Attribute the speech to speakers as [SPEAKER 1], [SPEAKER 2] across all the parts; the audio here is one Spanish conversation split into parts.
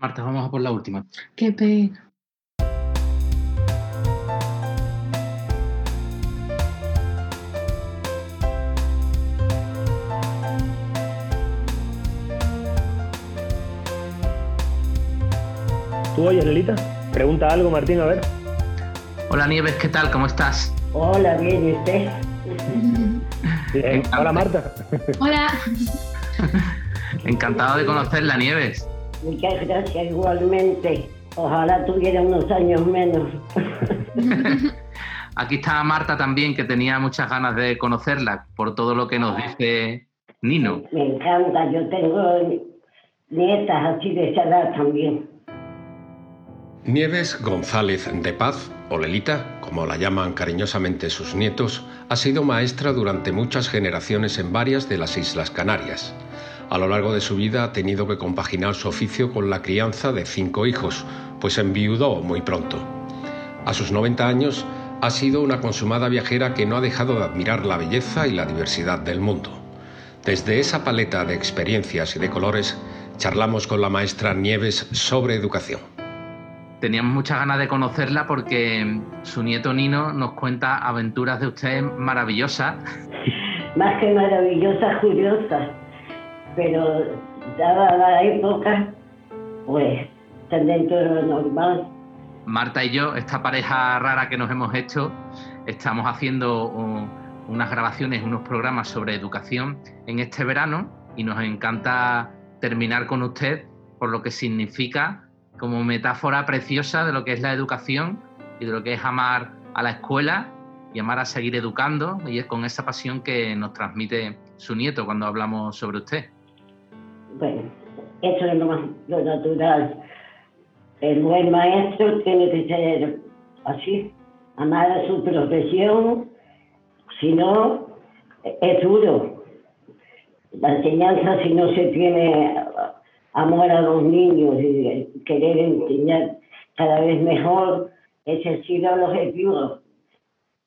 [SPEAKER 1] Marta, vamos a por la última.
[SPEAKER 2] Qué pena.
[SPEAKER 3] ¿Tú oyes, Lelita? Pregunta algo, Martín, a ver.
[SPEAKER 1] Hola Nieves, ¿qué tal? ¿Cómo estás?
[SPEAKER 4] Hola, bien, ¿y usted?
[SPEAKER 3] Bien. Hola, Marta.
[SPEAKER 2] Hola.
[SPEAKER 1] Encantado de conocerla, Nieves.
[SPEAKER 4] Muchas gracias igualmente. Ojalá tuviera unos años menos.
[SPEAKER 1] Aquí está Marta también, que tenía muchas ganas de conocerla por todo lo que nos dice Nino.
[SPEAKER 4] Me encanta, yo tengo nietas así de esa edad también.
[SPEAKER 5] Nieves González de Paz, o Lelita, como la llaman cariñosamente sus nietos, ha sido maestra durante muchas generaciones en varias de las Islas Canarias. A lo largo de su vida ha tenido que compaginar su oficio con la crianza de cinco hijos, pues enviudó muy pronto. A sus 90 años ha sido una consumada viajera que no ha dejado de admirar la belleza y la diversidad del mundo. Desde esa paleta de experiencias y de colores, charlamos con la maestra Nieves sobre educación.
[SPEAKER 1] Teníamos muchas ganas de conocerla porque su nieto Nino nos cuenta aventuras de usted maravillosas.
[SPEAKER 4] Más que maravillosas, curiosas. Pero dada la época, pues están dentro de lo normal.
[SPEAKER 1] Marta y yo, esta pareja rara que nos hemos hecho, estamos haciendo unas grabaciones, unos programas sobre educación en este verano y nos encanta terminar con usted por lo que significa como metáfora preciosa de lo que es la educación y de lo que es amar a la escuela y amar a seguir educando y es con esa pasión que nos transmite su nieto cuando hablamos sobre usted.
[SPEAKER 4] Bueno, eso es lo, más, lo natural. El buen maestro tiene que ser así, amar a su profesión, si no, es duro. La enseñanza, si no se tiene amor a los niños y querer enseñar cada vez mejor, ese ha sido el objetivo,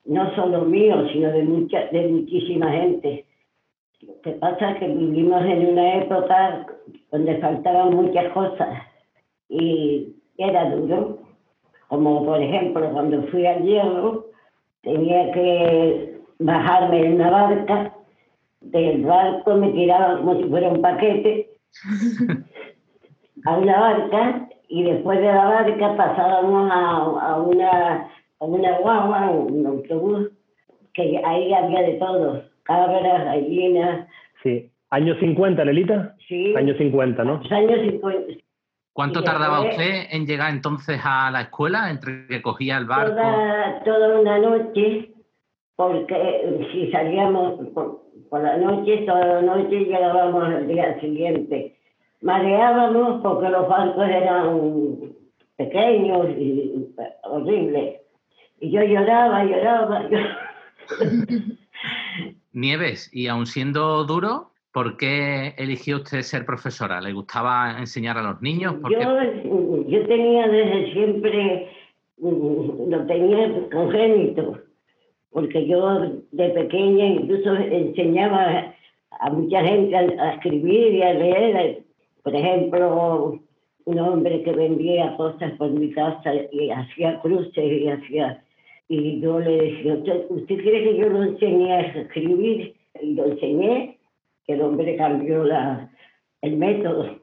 [SPEAKER 4] no solo mío, sino de, mucha, de muchísima gente. Lo que pasa es que vivimos en una época donde faltaban muchas cosas y era duro. Como por ejemplo, cuando fui al hierro, tenía que bajarme en una barca, del barco me tiraba como si fuera un paquete a una barca y después de la barca pasábamos a, una, a una guagua, un autobús, que ahí había de todo, cabras, gallinas.
[SPEAKER 3] Sí. ¿Años 50, Lelita?
[SPEAKER 4] Sí.
[SPEAKER 3] Años 50, ¿no?
[SPEAKER 4] Años 50.
[SPEAKER 1] ¿Cuánto
[SPEAKER 4] Y
[SPEAKER 1] tardaba
[SPEAKER 4] después-
[SPEAKER 1] usted en llegar entonces a la escuela, entre que cogía el barco?
[SPEAKER 4] Toda, toda una noche, porque si salíamos por, por la noche, toda la noche llegábamos al día siguiente. Mareábamos porque los barcos eran pequeños y horribles. Y yo lloraba, lloraba, lloraba.
[SPEAKER 1] Nieves, y aun siendo duro, ¿por qué eligió usted ser profesora? ¿Le gustaba enseñar a los niños?
[SPEAKER 4] Yo, yo tenía desde siempre, mm, lo tenía congénito, porque yo de pequeña incluso enseñaba a mucha gente a, a escribir y a leer. Por ejemplo, un hombre que vendía cosas por mi casa y hacía cruces y hacía... Y yo le decía, ¿usted, usted quiere que yo lo enseñe a escribir? Y lo enseñé, que el hombre cambió la, el método.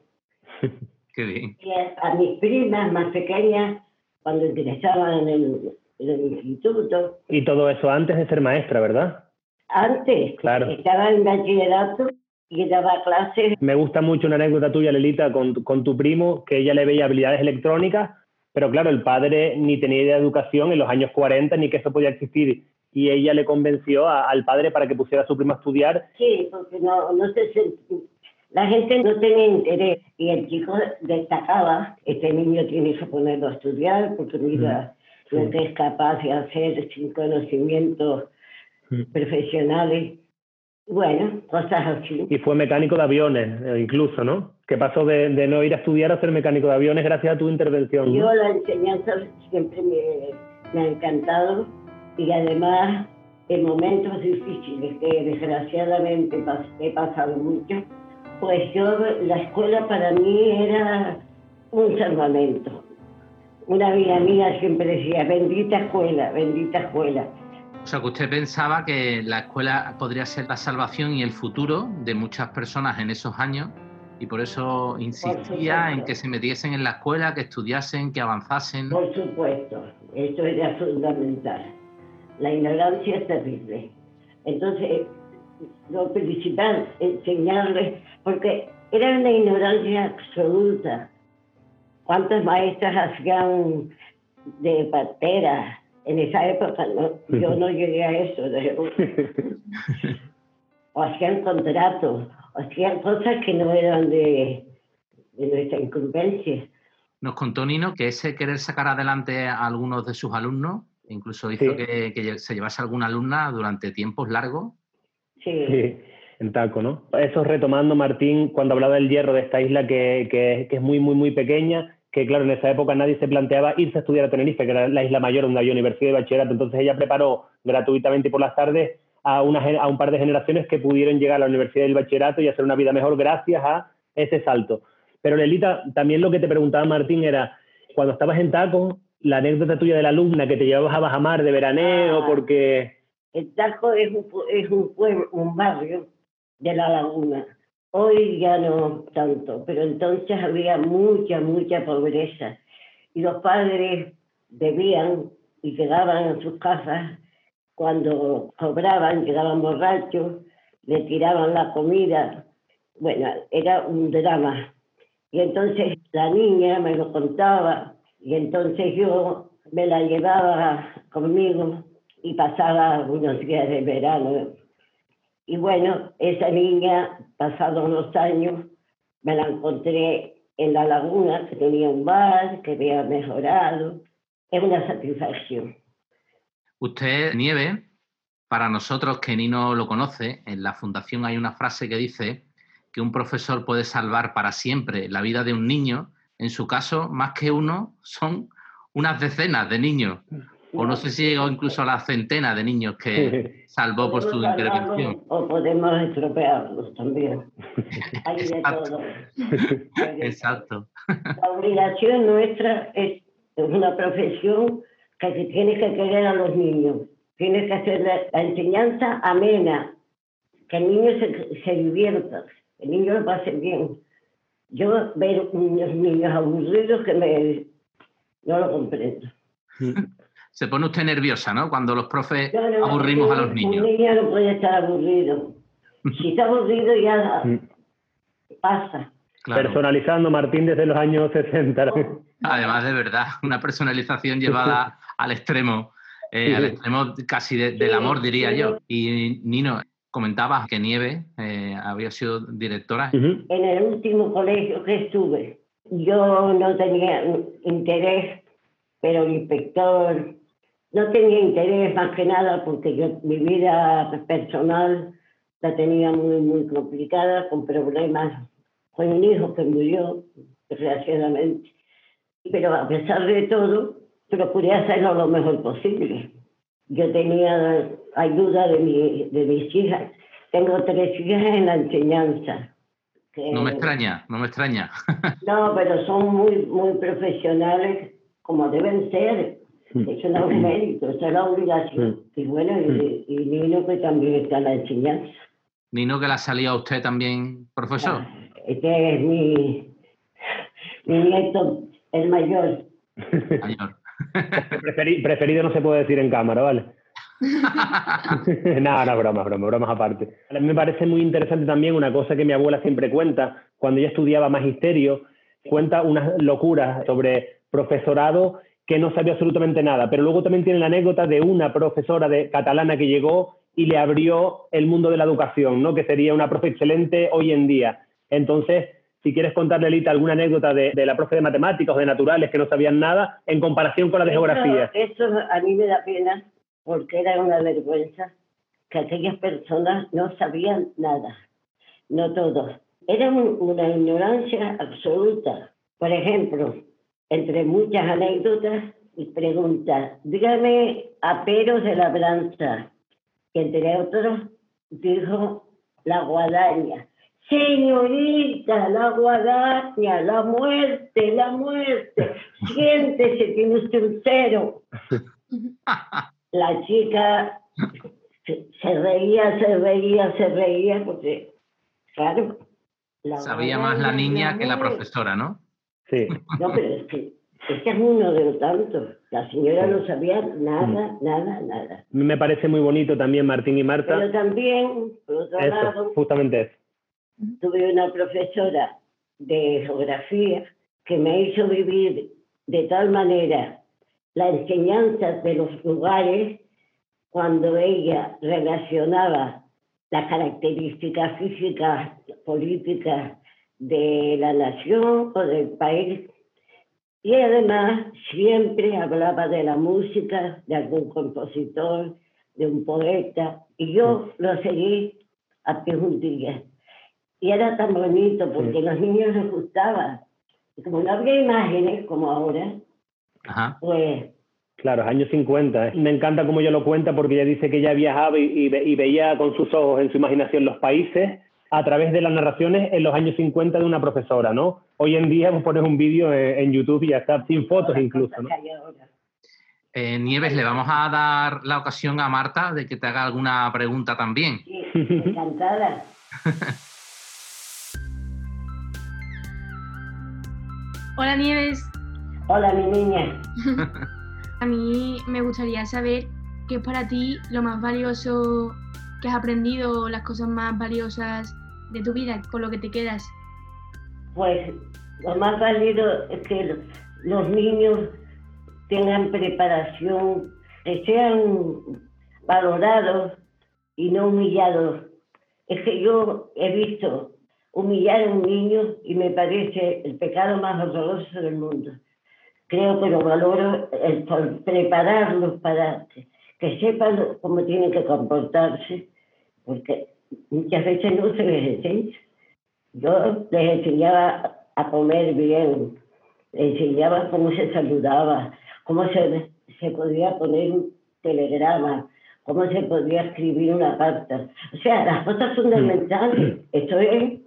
[SPEAKER 1] Qué bien.
[SPEAKER 4] Y a, a mis primas más pequeñas, cuando ingresaban en el, en el instituto,
[SPEAKER 3] Y todo eso antes de ser maestra, ¿verdad?
[SPEAKER 4] antes
[SPEAKER 3] Claro.
[SPEAKER 4] estaba en bachillerato y daba clases.
[SPEAKER 3] Me gusta mucho una anécdota tuya, Lelita, con, con tu primo, que ella le veía habilidades electrónicas, pero claro, el padre ni tenía idea de educación en los años 40, ni que eso podía existir. Y ella le convenció a- al padre para que pusiera a su primo a estudiar.
[SPEAKER 4] Sí, porque no, no se la gente no tenía interés y el chico destacaba, este niño tiene que ponerlo a estudiar porque mira lo que es capaz de hacer sin conocimientos
[SPEAKER 3] Mm.
[SPEAKER 4] profesionales. Bueno, cosas así.
[SPEAKER 3] Y fue mecánico de aviones, eh, incluso, ¿no? Que pasó de, de no ir a estudiar a ser mecánico de aviones gracias a tu intervención. ¿no?
[SPEAKER 4] Yo la enseñanza siempre me, me ha encantado y además en momentos difíciles que desgraciadamente pas- he pasado mucho, pues yo la escuela para mí era un salvamento. Una amiga mía siempre decía, bendita escuela, bendita escuela.
[SPEAKER 1] O sea, que usted pensaba que la escuela podría ser la salvación y el futuro de muchas personas en esos años y por eso insistía en que se metiesen en la escuela, que estudiasen, que avanzasen.
[SPEAKER 4] Por supuesto, eso era fundamental. La ignorancia es terrible. Entonces, lo principal, enseñarles, porque era una ignorancia absoluta. ¿Cuántas maestras hacían de partera? En esa época no, yo no llegué a eso. o hacían contratos, o hacían cosas que no eran de, nuestra incumbencia.
[SPEAKER 1] Nos contó Nino que ese querer sacar adelante a algunos de sus alumnos incluso hizo que, se llevase alguna alumna durante tiempos largos.
[SPEAKER 3] Sí. en Taco, ¿no? Eso retomando, Martín, cuando hablaba del hierro de esta isla que, que, que, es muy, muy, muy pequeña, que claro, en esa época nadie se planteaba irse a estudiar a Tenerife, que era la isla mayor donde había universidad y bachillerato. Entonces ella preparó gratuitamente por las tardes a, una, a un par de generaciones que pudieron llegar a la universidad y el bachillerato y hacer una vida mejor gracias a ese salto. Pero Lelita, también lo que te preguntaba Martín era, cuando estabas en Taco, la anécdota tuya de la alumna que te llevabas a Bajamar de veraneo, ah, porque...
[SPEAKER 4] El Taco es un, es un pueblo, un barrio de la laguna. Hoy ya no tanto, pero entonces había mucha, mucha pobreza. Y los padres debían y quedaban en sus casas cuando cobraban, llegaban borrachos, le tiraban la comida. Bueno, era un drama. Y entonces la niña me lo contaba y entonces yo me la llevaba conmigo y pasaba unos días de verano. Y bueno, esa niña, pasados unos años, me la encontré en la laguna, que tenía un bar, que había mejorado. Es una satisfacción.
[SPEAKER 1] Usted, Nieve, para nosotros que Nino lo conoce, en la fundación hay una frase que dice que un profesor puede salvar para siempre la vida de un niño. En su caso, más que uno, son unas decenas de niños. O no sé si llegó incluso a la centena de niños que salvó por su intervención.
[SPEAKER 4] O podemos estropearlos también. Hay de todo.
[SPEAKER 1] Exacto.
[SPEAKER 4] La obligación nuestra es una profesión que se tiene que querer a los niños. Tiene que hacer la, enseñanza amena, que el niño se, se divierta, que el niño lo pase bien. Yo veo unos niños aburridos que me, no lo comprendo.
[SPEAKER 1] Se pone usted nerviosa, ¿no? Cuando los profes aburrimos a los niños.
[SPEAKER 4] Un niño no puede estar aburrido. Si está aburrido ya mm. pasa.
[SPEAKER 3] Personalizando Martín desde los años 60.
[SPEAKER 1] Además, de verdad, una personalización llevada al extremo, eh, al extremo casi del amor, diría yo. Y Nino, comentabas que Nieve eh, había sido directora.
[SPEAKER 4] En el último colegio que estuve, yo no tenía interés, pero el inspector no tenía interés más que nada porque yo mi vida personal la tenía muy, muy complicada, con problemas con un hijo que murió, desgraciadamente. Pero a pesar de todo, procuré hacerlo lo mejor posible. Yo tenía ayuda de, mi, de mis hijas. Tengo tres hijas en la enseñanza.
[SPEAKER 1] no me extraña, no me extraña.
[SPEAKER 4] no, pero son muy, muy profesionales, como deben ser. Eso no es un mérito, eso es la obligación. Y bueno, y, y, Nino que también está en la enseñanza.
[SPEAKER 1] Nino que la salía a usted también, profesor.
[SPEAKER 4] Este es mi, mi nieto, el mayor.
[SPEAKER 1] Mayor.
[SPEAKER 3] preferido no se puede decir en cámara, ¿vale? no, no, bromas, bromas, bromas aparte. A mí me parece muy interesante también una cosa que mi abuela siempre cuenta, cuando ella estudiaba magisterio, cuenta unas locuras sobre profesorado que no sabía absolutamente nada, pero luego también tiene la anécdota de una profesora de catalana que llegó y le abrió el mundo de la educación, ¿no? que sería una profe excelente hoy en día. Entonces, si quieres contarle, Lita, alguna anécdota de, la profe de matemáticas o de naturales que no sabían nada en comparación con la de geografía.
[SPEAKER 4] Eso a mí me da pena porque era una vergüenza que aquellas personas no sabían nada, no todos. Era una ignorancia absoluta. Por ejemplo, entre muchas anécdotas y preguntas, dígame a Peros de la Branza, que entre otros dijo la guadaña. Señorita, la guadaña, la muerte, la muerte. Siéntese, tiene usted un cero. La chica se, reía, se reía, se reía, porque, claro.
[SPEAKER 1] Sabía más la niña que la profesora, ¿no?
[SPEAKER 3] Sí.
[SPEAKER 4] No, pero es que este es uno de los tantos. La señora no sabía nada, nada, nada.
[SPEAKER 3] Me parece muy bonito también Martín y Marta.
[SPEAKER 4] Pero también, por otro
[SPEAKER 3] eso,
[SPEAKER 4] lado,
[SPEAKER 3] justamente eso.
[SPEAKER 4] tuve una profesora de geografía que me hizo vivir de tal manera la enseñanza de los lugares cuando ella relacionaba las características físicas, políticas de la nación o del país. Y además siempre hablaba de la música, de algún compositor, de un poeta. Y yo lo seguí a pie día. Y era tan bonito porque a los niños les gustaba. Y como no había imágenes como ahora, pues
[SPEAKER 3] Claro, años 50. ¿eh? Me encanta cómo ella lo cuenta porque ella dice que ella viajaba y, y, y, veía con sus ojos en su imaginación los países a través de las narraciones en los años 50 de una profesora, ¿no? Hoy en día vos pones un vídeo en, YouTube y ya está, sin fotos incluso, ¿no?
[SPEAKER 1] Eh, Nieves, le vamos a dar la ocasión a Marta de que te haga alguna pregunta también.
[SPEAKER 4] Sí, encantada.
[SPEAKER 2] Hola Nieves.
[SPEAKER 4] Hola mi niña.
[SPEAKER 2] A mí me gustaría saber qué es para ti lo más valioso que has aprendido, las cosas más valiosas de tu vida, con lo que te quedas.
[SPEAKER 4] Pues lo más válido es que los niños tengan preparación, que sean valorados y no humillados. Es que yo he visto humillar a un niño y me parece el pecado más horroroso del mundo creo que lo valoro el prepararlos para que, sepan cómo tienen que comportarse, porque muchas veces no se les enseña. Yo les enseñaba a comer bien, les enseñaba cómo se saludaba, cómo se, se podía poner un telegrama, cómo se podía escribir una carta. O sea, las cosas fundamentales. Esto es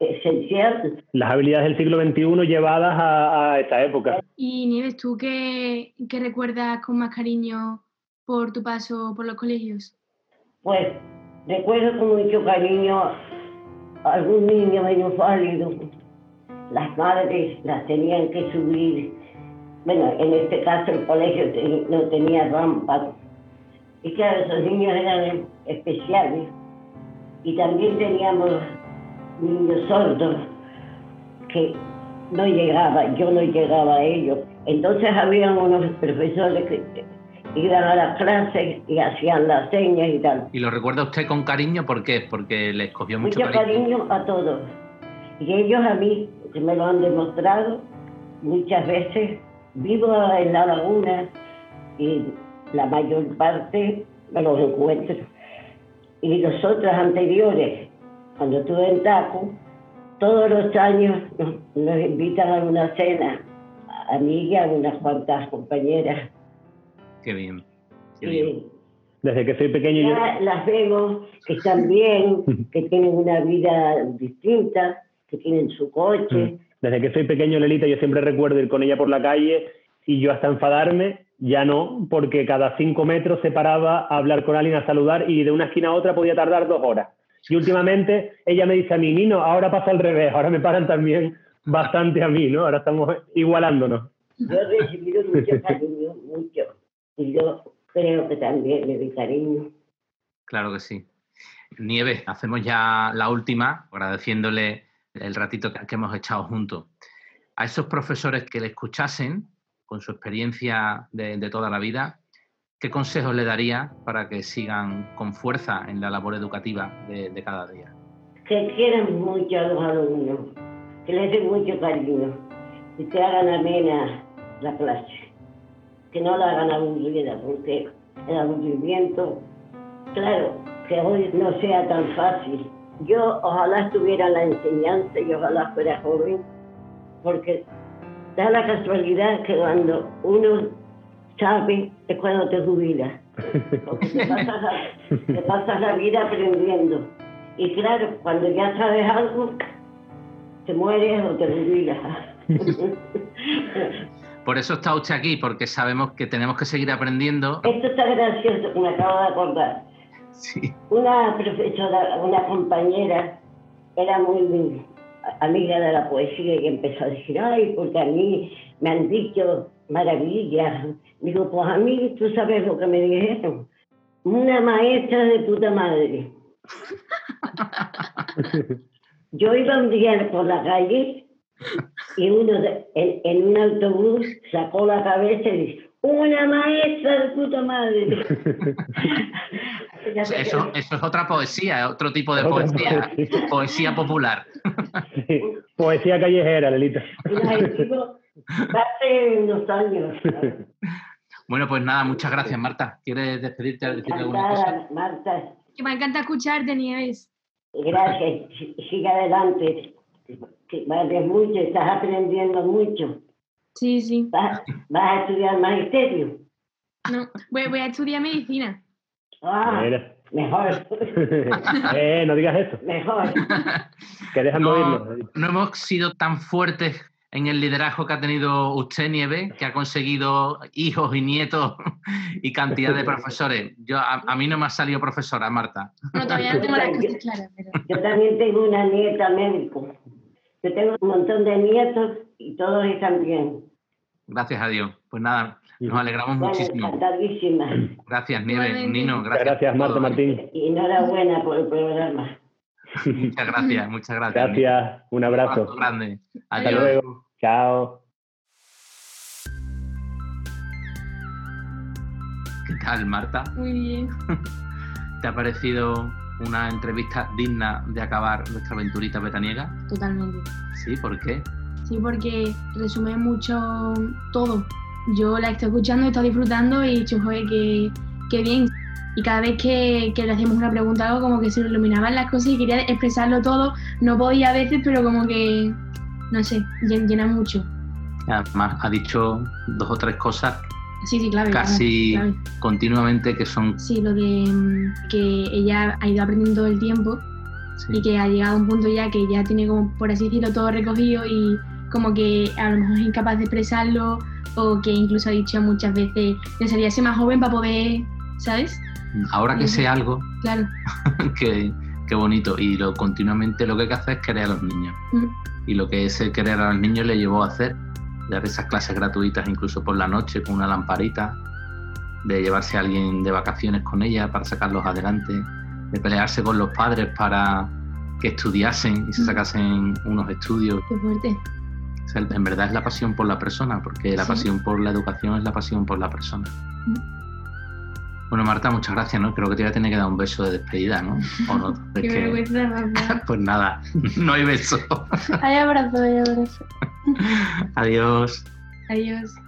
[SPEAKER 4] esencial.
[SPEAKER 3] Las habilidades del siglo XXI llevadas a, a esa época.
[SPEAKER 2] Y Nieves, ¿tú qué, qué, recuerdas con más cariño por tu paso por los colegios?
[SPEAKER 4] Pues recuerdo con mucho cariño a algún niño válido. Las madres las tenían que subir. Bueno, en este caso el colegio no tenía rampa. Y claro, esos niños eran especiales. Y también teníamos niños sordos que no llegaba, yo no llegaba a ellos. Entonces había unos profesores que iban a las clases y hacían las señas y tal.
[SPEAKER 1] ¿Y lo recuerda usted con cariño? ¿Por qué? Porque les cogió mucho,
[SPEAKER 4] mucho cariño. a todos. Y ellos a mí, que me lo han demostrado muchas veces, vivo en la laguna y la mayor parte me los encuentro. Y los otros anteriores cuando estuve en Taco, todos los años nos, invitan a una cena, a mí y a unas cuantas compañeras.
[SPEAKER 1] Qué bien. Qué bien.
[SPEAKER 3] Desde que soy pequeño
[SPEAKER 4] ya Las vemos que están bien, que tienen una vida distinta, que tienen su coche. Mm.
[SPEAKER 3] Desde que soy pequeño, Lelita, yo siempre recuerdo ir con ella por la calle y yo hasta enfadarme, ya no, porque cada cinco metros se paraba a hablar con alguien, a saludar y de una esquina a otra podía tardar dos horas. Y últimamente ella me dice a mí, Nino, ahora pasa al revés, ahora me paran también bastante a mí, ¿no? Ahora estamos igualándonos.
[SPEAKER 4] Yo he recibido mucho cariño, mucho. Y yo creo que también le doy cariño.
[SPEAKER 1] Claro que sí. Nieves, hacemos ya la última, agradeciéndole el ratito que hemos echado juntos. A esos profesores que le escuchasen, con su experiencia de, de toda la vida, ¿Qué consejos le daría para que sigan con fuerza en la labor educativa de, de cada día?
[SPEAKER 4] Que quieran mucho a los alumnos, que les den mucho cariño y que hagan amena la clase, que no la hagan aburrida, porque el aburrimiento, claro, que hoy no sea tan fácil. Yo ojalá estuviera la enseñanza y ojalá fuera joven, porque da la casualidad que cuando uno sabe es cuando te jubilas. Porque te pasas, la, vida aprendiendo. Y claro, cuando ya sabes algo, te mueres o te jubilas.
[SPEAKER 1] Por eso está usted aquí, porque sabemos que tenemos que seguir aprendiendo.
[SPEAKER 4] Esto está gracioso, que me acabo de acordar.
[SPEAKER 1] Sí.
[SPEAKER 4] Una profesora, una compañera, era muy amiga de la poesía y empezó a decir, ay, porque a mí me han dicho maravillas. Digo, pues a mí, tú sabes lo que me dijeron. Una maestra de puta madre. Yo iba un día por la calle y uno en, un autobús sacó la cabeza y dice, una maestra de puta madre.
[SPEAKER 1] eso, eso, es otra poesía, otro tipo de poesía, poesía popular.
[SPEAKER 3] Poesía callejera, Lelita.
[SPEAKER 4] Hace unos años.
[SPEAKER 3] Bueno,
[SPEAKER 1] pues nada, muchas gracias, Marta. ¿Quieres despedirte?
[SPEAKER 4] alguna cosa? Marta.
[SPEAKER 2] Que me encanta escucharte, Nieves.
[SPEAKER 4] Gracias, sigue adelante. Vale mucho, estás aprendiendo mucho.
[SPEAKER 2] Sí, sí.
[SPEAKER 4] ¿Vas, a estudiar magisterio?
[SPEAKER 2] No, voy, a estudiar medicina.
[SPEAKER 4] Ah, mejor.
[SPEAKER 3] eh, no digas eso.
[SPEAKER 4] Mejor.
[SPEAKER 3] que dejan
[SPEAKER 1] no, no hemos sido tan fuertes en el liderazgo que ha tenido usted, Nieve, que ha conseguido hijos y nietos y cantidad de profesores. Yo, a, mí no me ha salido profesora, Marta.
[SPEAKER 2] No, todavía no tengo las cosas claras. Pero...
[SPEAKER 4] Yo también tengo una nieta médico. Yo tengo un montón de nietos y todos están bien.
[SPEAKER 1] Gracias a Dios. Pues nada, nos alegramos muchísimo. Gracias, Nieve. Nino, gracias.
[SPEAKER 3] Gracias, Marta Martín.
[SPEAKER 4] Y enhorabuena por el programa.
[SPEAKER 1] muchas gracias, muchas gracias.
[SPEAKER 3] Gracias, un abrazo.
[SPEAKER 1] Un grande.
[SPEAKER 3] Hasta luego. Chao.
[SPEAKER 1] ¿Qué tal, Marta?
[SPEAKER 2] Muy bien.
[SPEAKER 1] ¿Te ha parecido una entrevista digna de acabar nuestra aventurita betaniega?
[SPEAKER 2] Totalmente.
[SPEAKER 1] ¿Sí? ¿Por qué?
[SPEAKER 2] Sí, porque resume mucho todo. Yo la estoy escuchando, estado disfrutando y he dicho, joder, qué, bien. Y cada vez que, le hacíamos una pregunta algo, como que se iluminaban las cosas y quería expresarlo todo. No podía a veces, pero como que, no sé, llena mucho.
[SPEAKER 1] Además, ha dicho dos o tres cosas
[SPEAKER 2] Sí, sí, claro.
[SPEAKER 1] Casi continuamente que son...
[SPEAKER 2] Sí, lo de mm, que ella ha ido aprendiendo el tiempo y que ha llegado a un punto ya que ya tiene como, por así decirlo, todo recogido y como que a lo mejor es incapaz de expresarlo o que incluso ha dicho muchas veces, necesaría ser más joven para poder, ¿sabes?
[SPEAKER 1] Ahora que sé algo,
[SPEAKER 2] claro.
[SPEAKER 1] qué, bonito. Y lo continuamente lo que hay que hacer es querer a los niños. Y lo que ese querer a los niños le llevó a hacer dar esas clases gratuitas incluso por la noche con una lamparita, de llevarse a alguien de vacaciones con ella para sacarlos adelante, de pelearse con los padres para que estudiasen y se mm. sacasen unos estudios.
[SPEAKER 2] Qué fuerte.
[SPEAKER 1] en verdad es la pasión por la persona, porque la pasión por la educación es la pasión por la persona. Mm. Bueno, Marta, muchas gracias, ¿no? Creo que te voy a tener que dar un beso de despedida, ¿no? ¿O no?
[SPEAKER 2] Qué
[SPEAKER 1] pues nada, no hay beso.
[SPEAKER 2] hay abrazo, hay abrazo.
[SPEAKER 1] Adiós.
[SPEAKER 2] Adiós.